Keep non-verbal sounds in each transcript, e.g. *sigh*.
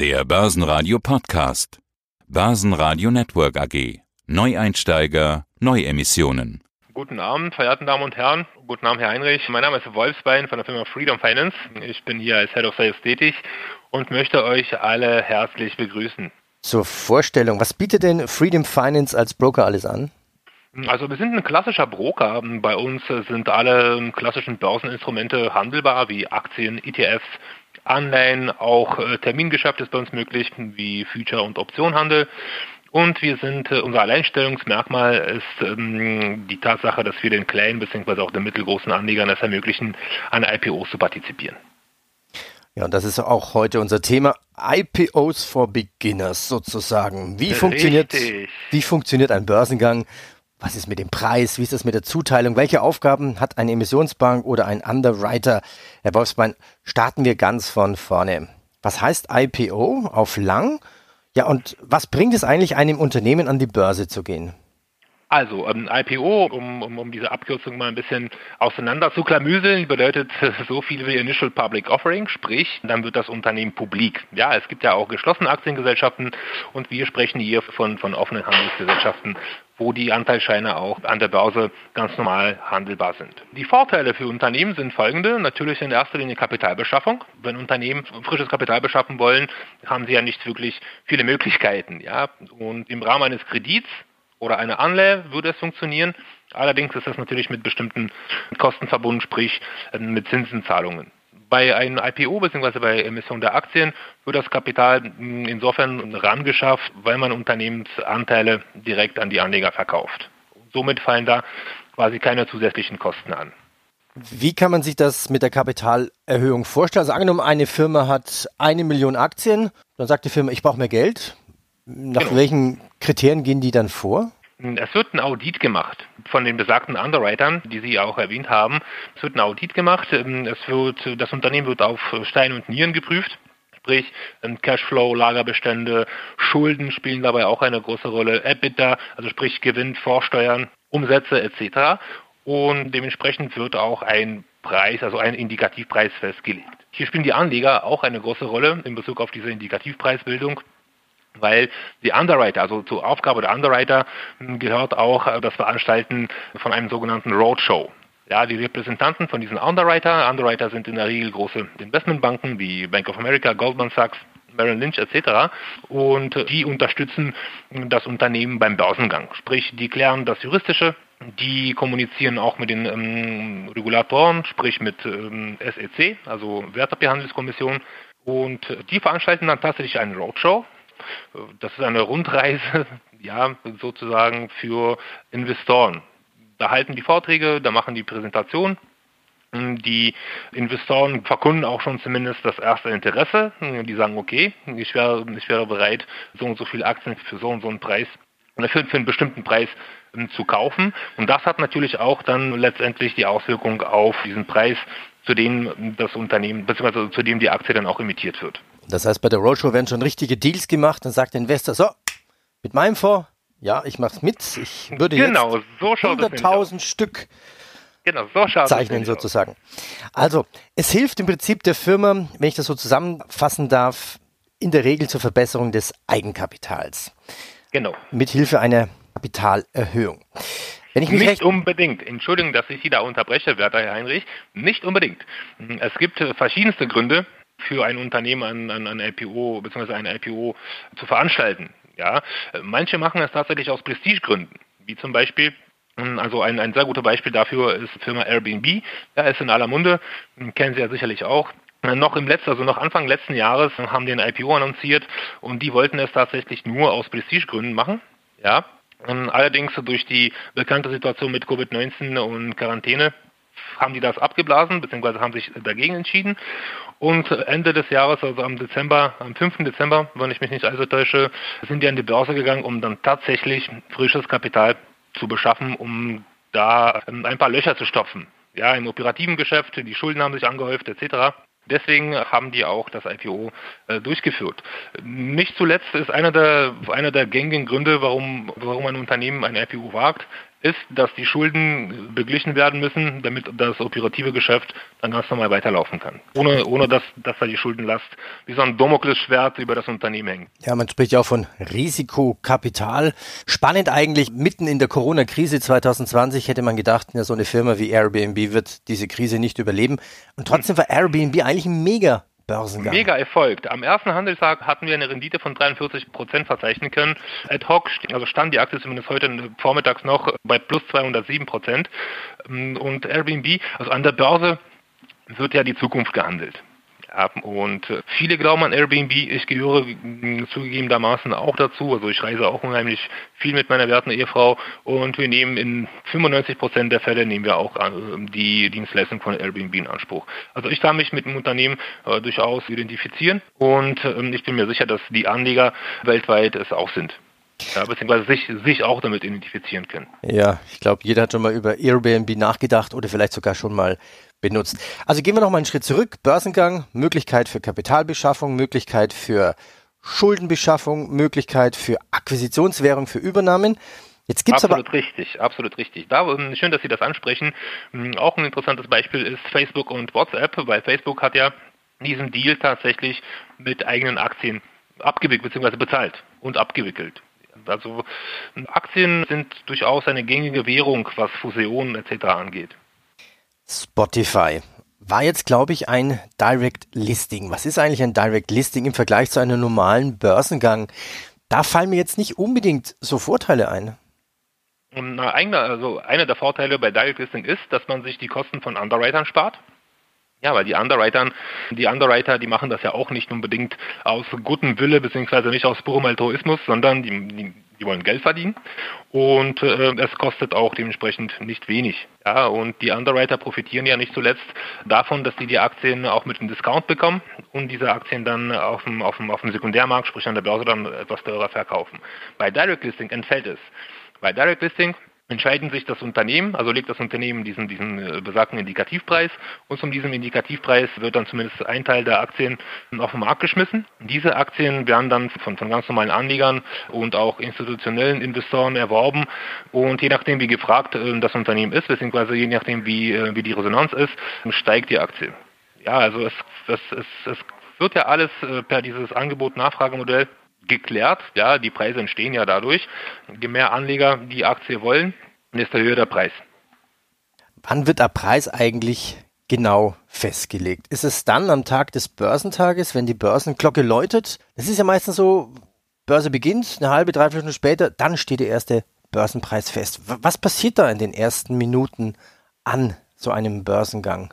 Der Börsenradio Podcast. Börsenradio Network AG. Neueinsteiger, Neuemissionen. Guten Abend, verehrten Damen und Herren. Guten Abend, Herr Heinrich. Mein Name ist Wolfsbein von der Firma Freedom Finance. Ich bin hier als Head of Sales tätig und möchte euch alle herzlich begrüßen. Zur Vorstellung, was bietet denn Freedom Finance als Broker alles an? Also wir sind ein klassischer Broker. Bei uns sind alle klassischen Börseninstrumente handelbar, wie Aktien, ETFs, Anleihen, auch äh, Termingeschäft ist bei uns möglich, wie Future- und Optionhandel. Und wir sind, äh, unser Alleinstellungsmerkmal ist ähm, die Tatsache, dass wir den kleinen bzw. auch den mittelgroßen Anlegern es ermöglichen, an IPOs zu partizipieren. Ja, und das ist auch heute unser Thema. IPOs for Beginners sozusagen. Wie funktioniert, wie funktioniert ein Börsengang? Was ist mit dem Preis? Wie ist das mit der Zuteilung? Welche Aufgaben hat eine Emissionsbank oder ein Underwriter? Herr Wolfsbein, starten wir ganz von vorne. Was heißt IPO auf lang? Ja, und was bringt es eigentlich einem Unternehmen an die Börse zu gehen? Also ähm, IPO, um, um, um diese Abkürzung mal ein bisschen auseinander zu klamüseln, bedeutet *laughs* so viel wie Initial Public Offering, sprich, dann wird das Unternehmen publik. Ja, es gibt ja auch geschlossene Aktiengesellschaften und wir sprechen hier von, von offenen Handelsgesellschaften, wo die Anteilsscheine auch an der Börse ganz normal handelbar sind. Die Vorteile für Unternehmen sind folgende. Natürlich in erster Linie Kapitalbeschaffung. Wenn Unternehmen frisches Kapital beschaffen wollen, haben sie ja nicht wirklich viele Möglichkeiten. Ja? Und im Rahmen eines Kredits oder eine Anleihe würde es funktionieren. Allerdings ist das natürlich mit bestimmten Kosten verbunden, sprich äh, mit Zinsenzahlungen. Bei einem IPO bzw. bei Emission der Aktien wird das Kapital hm, insofern rangeschafft, weil man Unternehmensanteile direkt an die Anleger verkauft. Somit fallen da quasi keine zusätzlichen Kosten an. Wie kann man sich das mit der Kapitalerhöhung vorstellen? Also angenommen, eine Firma hat eine Million Aktien, dann sagt die Firma, ich brauche mehr Geld. Nach genau. welchen Kriterien gehen die dann vor? Es wird ein Audit gemacht von den besagten Underwritern, die Sie auch erwähnt haben. Es wird ein Audit gemacht. Es wird, das Unternehmen wird auf Stein und Nieren geprüft. Sprich, Cashflow, Lagerbestände, Schulden spielen dabei auch eine große Rolle. EBITDA, also sprich Gewinn, Vorsteuern, Umsätze etc. Und dementsprechend wird auch ein Preis, also ein Indikativpreis festgelegt. Hier spielen die Anleger auch eine große Rolle in Bezug auf diese Indikativpreisbildung weil die Underwriter, also zur Aufgabe der Underwriter hm, gehört auch äh, das Veranstalten von einem sogenannten Roadshow. Ja, die Repräsentanten von diesen Underwriter, Underwriter sind in der Regel große Investmentbanken wie Bank of America, Goldman Sachs, Merrill Lynch etc. Und die unterstützen das Unternehmen beim Börsengang. Sprich, die klären das Juristische, die kommunizieren auch mit den ähm, Regulatoren, sprich mit ähm, SEC, also Wertpapierhandelskommission. Und die veranstalten dann tatsächlich einen Roadshow, das ist eine Rundreise, *laughs* ja, sozusagen für Investoren. Da halten die Vorträge, da machen die Präsentation. Die Investoren verkunden auch schon zumindest das erste Interesse. Die sagen, okay, ich wäre, ich wäre bereit, so und so viele Aktien für so und so einen Preis für, für einen bestimmten Preis ähm, zu kaufen. Und das hat natürlich auch dann letztendlich die Auswirkung auf diesen Preis, zu dem das Unternehmen, beziehungsweise zu dem die Aktie dann auch emittiert wird. Das heißt, bei der Roadshow werden schon richtige Deals gemacht. Dann sagt der Investor, so, mit meinem Fonds, ja, ich mache es mit. Ich würde genau, jetzt so 100.000 Stück genau, so zeichnen sozusagen. Also, es hilft im Prinzip der Firma, wenn ich das so zusammenfassen darf, in der Regel zur Verbesserung des Eigenkapitals. Genau. Mit Hilfe einer Kapitalerhöhung. Nicht unbedingt. Entschuldigung, dass ich Sie da unterbreche, werter Herr Heinrich. Nicht unbedingt. Es gibt verschiedenste Gründe, für ein Unternehmen an, an, an IPO bzw. ein IPO zu veranstalten. Ja, manche machen es tatsächlich aus Prestigegründen, wie zum Beispiel hm, also ein, ein sehr gutes Beispiel dafür ist die Firma Airbnb. Ja, ist in aller Munde, hm, kennen Sie ja sicherlich auch. Noch im letzten, also noch Anfang letzten Jahres haben die ein IPO annonciert und die wollten es tatsächlich nur aus Prestigegründen machen. Ja. Hm, allerdings durch die bekannte Situation mit Covid-19 und Quarantäne haben die das abgeblasen, beziehungsweise haben sich dagegen entschieden. Und Ende des Jahres, also am Dezember, am 5. Dezember, wenn ich mich nicht also täusche, sind die an die Börse gegangen, um dann tatsächlich frisches Kapital zu beschaffen, um da ein paar Löcher zu stopfen. Ja, im operativen Geschäft, die Schulden haben sich angehäuft etc. Deswegen haben die auch das IPO äh, durchgeführt. Nicht zuletzt ist einer der, einer der gängigen Gründe, warum, warum ein Unternehmen ein IPO wagt, ist, dass die Schulden beglichen werden müssen, damit das operative Geschäft dann ganz normal weiterlaufen kann. Ohne, ohne dass, dass da die Schuldenlast wie so ein Damoklesschwert über das Unternehmen hängt. Ja, man spricht ja auch von Risikokapital. Spannend eigentlich, mitten in der Corona-Krise 2020 hätte man gedacht, ja, so eine Firma wie Airbnb wird diese Krise nicht überleben. Und trotzdem war Airbnb eigentlich ein mega Börsengang. Mega erfolgt. Am ersten Handelstag hatten wir eine Rendite von 43 Prozent verzeichnen können. Ad hoc, also stand die Aktie zumindest heute vormittags noch bei plus 207 Prozent. Und Airbnb, also an der Börse wird ja die Zukunft gehandelt haben. Und äh, viele glauben an Airbnb. Ich gehöre zugegebenermaßen auch dazu. Also ich reise auch unheimlich viel mit meiner werten Ehefrau und wir nehmen in 95 Prozent der Fälle nehmen wir auch äh, die Dienstleistung von Airbnb in Anspruch. Also ich kann mich mit dem Unternehmen äh, durchaus identifizieren und ähm, ich bin mir sicher, dass die Anleger weltweit es auch sind. Ja, beziehungsweise sich, sich auch damit identifizieren können. Ja, ich glaube, jeder hat schon mal über Airbnb nachgedacht oder vielleicht sogar schon mal benutzt. Also gehen wir noch mal einen Schritt zurück. Börsengang, Möglichkeit für Kapitalbeschaffung, Möglichkeit für Schuldenbeschaffung, Möglichkeit für Akquisitionswährung für Übernahmen. Jetzt gibt's absolut aber richtig, absolut richtig. Da, ähm, schön, dass Sie das ansprechen. Hm, auch ein interessantes Beispiel ist Facebook und WhatsApp, weil Facebook hat ja diesen Deal tatsächlich mit eigenen Aktien abgewickelt bzw. bezahlt und abgewickelt. Also Aktien sind durchaus eine gängige Währung, was Fusionen etc. angeht. Spotify war jetzt, glaube ich, ein Direct Listing. Was ist eigentlich ein Direct Listing im Vergleich zu einem normalen Börsengang? Da fallen mir jetzt nicht unbedingt so Vorteile ein. Na, also einer der Vorteile bei Direct Listing ist, dass man sich die Kosten von Underwritern spart. Ja, weil die Underwriter, die Underwriter, die machen das ja auch nicht unbedingt aus gutem Wille, beziehungsweise nicht aus purem Altruismus, sondern die, die, die wollen Geld verdienen und äh, es kostet auch dementsprechend nicht wenig. Ja, und die Underwriter profitieren ja nicht zuletzt davon, dass die die Aktien auch mit einem Discount bekommen und diese Aktien dann auf dem, auf dem, auf dem Sekundärmarkt, sprich an der Börse, dann etwas teurer verkaufen. Bei Direct Listing entfällt es. Bei Direct Listing entscheiden sich das Unternehmen, also legt das Unternehmen diesen, diesen äh, besagten Indikativpreis und von diesem Indikativpreis wird dann zumindest ein Teil der Aktien auf den Markt geschmissen. Diese Aktien werden dann von, von ganz normalen Anlegern und auch institutionellen Investoren erworben und je nachdem wie gefragt äh, das Unternehmen ist, beziehungsweise je nachdem wie, äh, wie die Resonanz ist, steigt die Aktie. Ja, also es, es, es, es wird ja alles per dieses Angebot-Nachfragemodell geklärt. Ja, die Preise entstehen ja dadurch. Je mehr Anleger die Aktie wollen, desto höher der Preis. Wann wird der Preis eigentlich genau festgelegt? Ist es dann am Tag des Börsentages, wenn die Börsenglocke läutet? Das ist ja meistens so, Börse beginnt, eine halbe, dreiviertel Stunde später, dann steht der erste Börsenpreis fest. Was passiert da in den ersten Minuten an so einem Börsengang?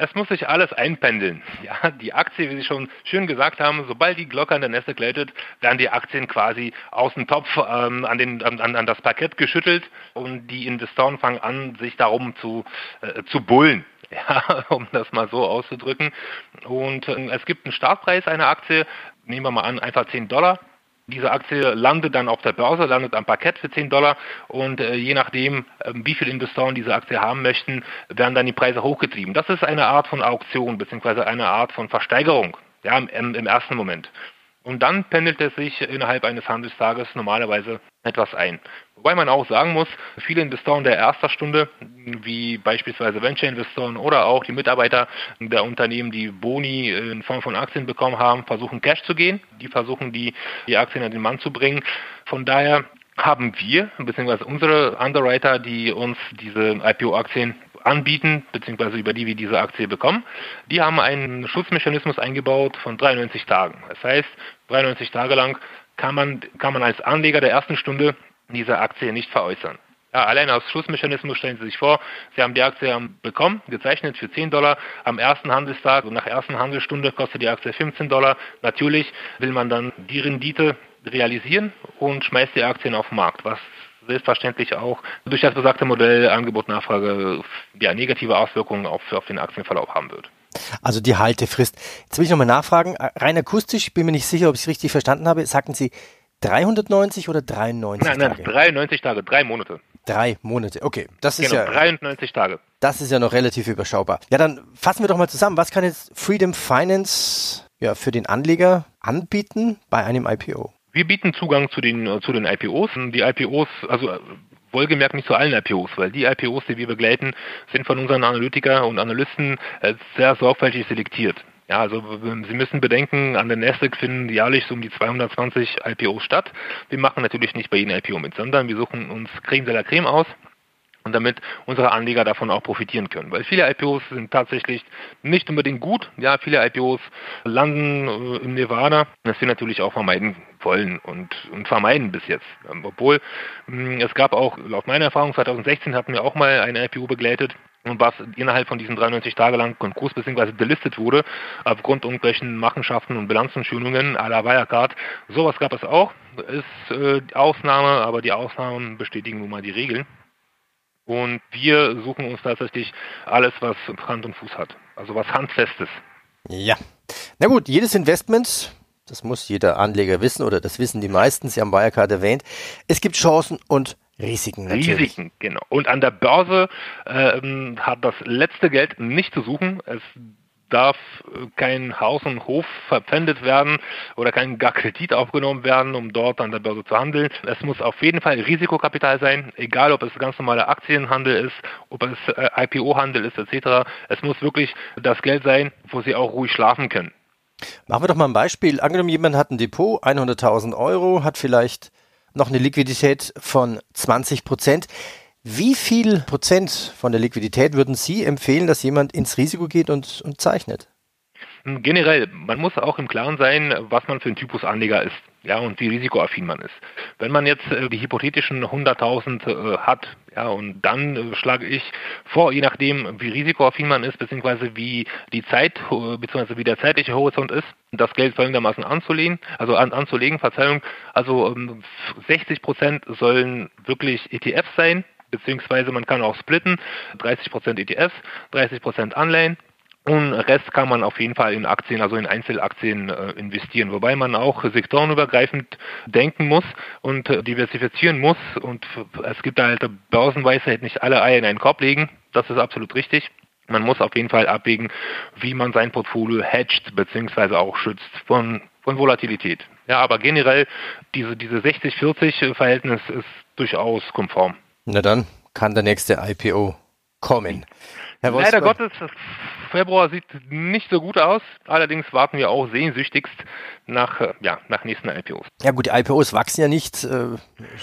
Es muss sich alles einpendeln. *laughs* Ja, die Aktie, wie Sie schon schön gesagt haben, sobald die Glocke an der Nässe glättet, werden die Aktien quasi aus dem Topf ähm, an, den, an, an das Parkett geschüttelt und die Investoren fangen an, sich darum zu, äh, zu bullen. *laughs* Ja, um das mal so auszudrücken. Und äh, es gibt einen Startpreis einer Aktie, nehmen wir mal an, einfach 10 Dollar. Diese Aktie landet dann auf der Börse, landet am Parkett für 10 Dollar und äh, je nachdem, äh, wie viele Investoren diese Aktie haben möchten, werden dann die Preise hochgetrieben. Das ist eine Art von Auktion bzw. eine Art von Versteigerung ja, im, im ersten Moment. Und dann pendelt es sich innerhalb eines Handelstages normalerweise etwas ein. Wobei man auch sagen muss, viele Investoren der ersten Stunde, wie beispielsweise Venture-Investoren oder auch die Mitarbeiter der Unternehmen, die Boni in Form von Aktien bekommen haben, versuchen Cash zu gehen. Die versuchen, die, die Aktien an den Mann zu bringen. Von daher haben wir, beziehungsweise unsere Underwriter, die uns diese IPO-Aktien anbieten, beziehungsweise über die wir diese Aktie bekommen, die haben einen Schutzmechanismus eingebaut von 93 Tagen. Das heißt, 93 Tage lang kann man, kann man als Anleger der ersten Stunde diese Aktie nicht veräußern. Ja, allein aus Schutzmechanismus stellen Sie sich vor, Sie haben die Aktie bekommen, gezeichnet für 10 Dollar am ersten Handelstag und nach ersten Handelsstunde kostet die Aktie 15 Dollar. Natürlich will man dann die Rendite realisieren und schmeißt die Aktien auf den Markt, was selbstverständlich auch durch das besagte Modell Angebot-Nachfrage ja, negative Auswirkungen auf, auf den Aktienverlauf haben wird. Also die Haltefrist. Jetzt will ich nochmal nachfragen, rein akustisch, bin mir nicht sicher, ob ich es richtig verstanden habe, sagten Sie 390 oder 93 nein, nein, Tage? Nein, 93 Tage, drei Monate. Drei Monate, okay. Das ist genau, ja 93 Tage. Das ist ja noch relativ überschaubar. Ja, dann fassen wir doch mal zusammen. Was kann jetzt Freedom Finance ja, für den Anleger anbieten bei einem IPO? Wir bieten Zugang zu den, zu den IPOs. Die IPOs, also Wohlgemerkt nicht zu allen IPOs, weil die IPOs, die wir begleiten, sind von unseren Analytiker und Analysten äh, sehr sorgfältig selektiert. Ja, also Sie müssen bedenken, an der Nasdaq finden jährlich so um die 220 IPOs statt. Wir machen natürlich nicht bei jedem IPO mit, sondern wir suchen uns Creme de la Creme aus und damit unsere Anleger davon auch profitieren können. Weil viele IPOs sind tatsächlich nicht unbedingt gut. Ja, viele IPOs landen äh, im Nirvana, das wir natürlich auch vermeiden wollen und, und vermeiden bis jetzt. Ähm, obwohl mh, es gab auch, laut meiner Erfahrung, 2016 hatten wir auch mal eine IPO begleitet, und was innerhalb von diesen 93 Tage lang Konkurs bzw. delistet wurde, aufgrund irgendwelchen Machenschaften und Bilanzenschulungen à la Wirecard. Sowas gab es auch, ist äh, Ausnahme, aber die Ausnahmen bestätigen nun mal die Regeln. Und wir suchen uns tatsächlich alles, was Hand und Fuß hat, also was Handfestes. Ja. Na gut, jedes Investment das muss jeder Anleger wissen oder das wissen die meisten, Sie haben Wirecard erwähnt. Es gibt Chancen und Risiken natürlich. Risiken, genau. Und an der Börse äh, hat das letzte Geld nicht zu suchen. Es darf kein Haus und Hof verpfändet werden oder kein gar Kredit aufgenommen werden, um dort an der Börse zu handeln. Es muss auf jeden Fall Risikokapital sein, egal ob es ganz normaler Aktienhandel ist, ob es äh, IPO-Handel ist etc. Es muss wirklich das Geld sein, wo Sie auch ruhig schlafen können. Machen wir doch mal ein Beispiel. Angenommen, jemand hat ein Depot, 100.000 Euro, hat vielleicht noch eine Liquidität von 20 Prozent. Wie viel Prozent von der Liquidität würden Sie empfehlen, dass jemand ins Risiko geht und, und zeichnet? Generell, man muss auch im Klaren sein, was man für ein Typus Anleger ist ja, und wie risikoaffin man ist. Wenn man jetzt äh, die hypothetischen 100.000 äh, hat, ja, und dann äh, schlage ich vor, je nachdem, wie risikoaffin man ist, beziehungsweise wie die Zeit, beziehungsweise wie der zeitliche Horizont ist, das Geld folgendermaßen anzulegen, also an, anzulegen, Verzeihung, also ähm, 60 Prozent sollen wirklich ETFs sein, beziehungsweise man kann auch splitten, 30 Prozent ETFs, 30 Prozent Anleihen, und Rest kann man auf jeden Fall in Aktien, also in Einzelaktien äh, investieren, wobei man auch sektorenübergreifend denken muss und äh, diversifizieren muss. Und es gibt da halt Börsenweisheit, nicht alle Eier in einen Korb legen. Das ist absolut richtig. Man muss auf jeden Fall abwägen, wie man sein Portfolio hedgt bzw. auch schützt von, von Volatilität. Ja, aber generell diese, diese 60-40-Verhältnis ist durchaus konform. Na dann kann der nächste IPO kommen. Herr Leider Gottes, Februar sieht nicht so gut aus. Allerdings warten wir auch sehnsüchtigst nach, äh, ja, nach nächsten IPOs. Ja gut, die IPOs wachsen ja nicht äh,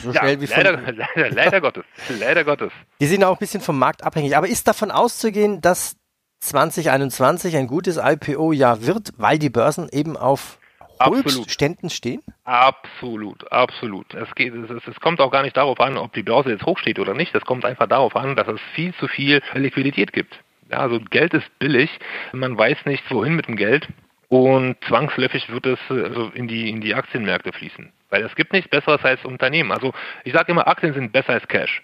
so ja, schnell wie leider, von... *laughs* Leider, leider Gottes. Leider Gottes. Die sind auch ein bisschen vom Markt abhängig. Aber ist davon auszugehen, dass 2021 ein gutes IPO-Jahr wird, weil die Börsen eben auf Höchstständen stehen? Absolut, absolut. Es, geht, es, es, kommt auch gar nicht darauf an, ob die Börse jetzt hoch steht oder nicht. Es kommt einfach darauf an, dass es viel zu viel Liquidität gibt. Ja, also Geld ist billig, man weiß nicht, wohin mit dem Geld und zwangsläufig wird es also in, die, in die Aktienmärkte fließen. Weil es gibt nichts Besseres als Unternehmen. Also ich sage immer, Aktien sind besser als Cash.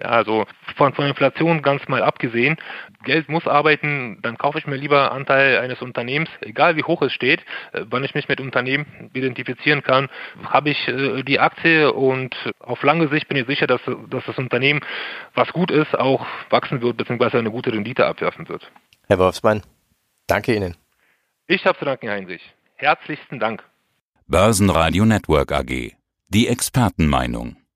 Ja, also von, von Inflation ganz mal abgesehen, Geld muss arbeiten, dann kaufe ich mir lieber Anteil eines Unternehmens, egal wie hoch es steht, äh, wann ich mich mit Unternehmen identifizieren kann, habe ich äh, die Aktie und auf lange Sicht bin ich sicher, dass, dass das Unternehmen, was gut ist, auch wachsen wird, beziehungsweise eine gute Rendite abwerfen wird. Herr Wolfsmann, danke Ihnen. Ich habe zu danken, Heinrich. Herzlichsten Dank. Börsenradio Network AG. Die Expertenmeinung.